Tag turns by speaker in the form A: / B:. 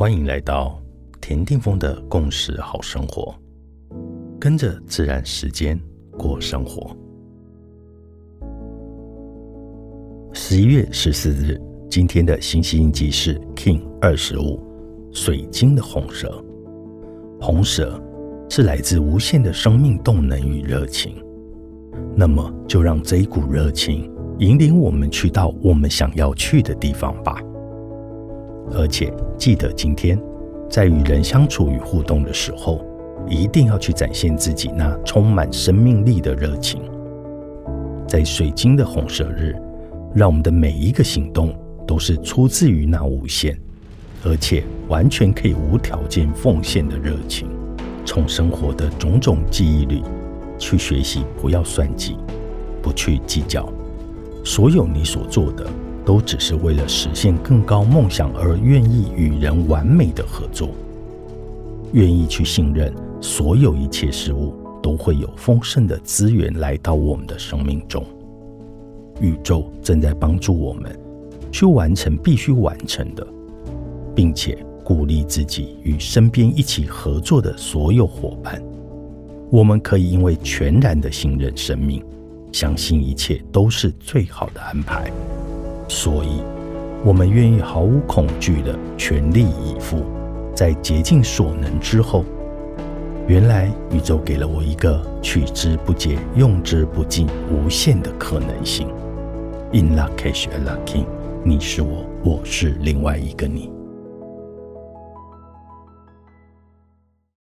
A: 欢迎来到田定峰的共识好生活，跟着自然时间过生活。十一月十四日，今天的星系印记是 King 二十五，水晶的红蛇。红蛇是来自无限的生命动能与热情，那么就让这一股热情引领我们去到我们想要去的地方吧。而且记得今天在与人相处与互动的时候，一定要去展现自己那充满生命力的热情。在水晶的红蛇日，让我们的每一个行动都是出自于那无限，而且完全可以无条件奉献的热情。从生活的种种记忆里去学习，不要算计，不去计较，所有你所做的。都只是为了实现更高梦想而愿意与人完美的合作，愿意去信任所有一切事物都会有丰盛的资源来到我们的生命中。宇宙正在帮助我们去完成必须完成的，并且鼓励自己与身边一起合作的所有伙伴。我们可以因为全然的信任生命，相信一切都是最好的安排。所以，我们愿意毫无恐惧的全力以赴，在竭尽所能之后，原来宇宙给了我一个取之不竭、用之不尽、无限的可能性。In l a c a s h a lucky，你是我，我是另外一个你。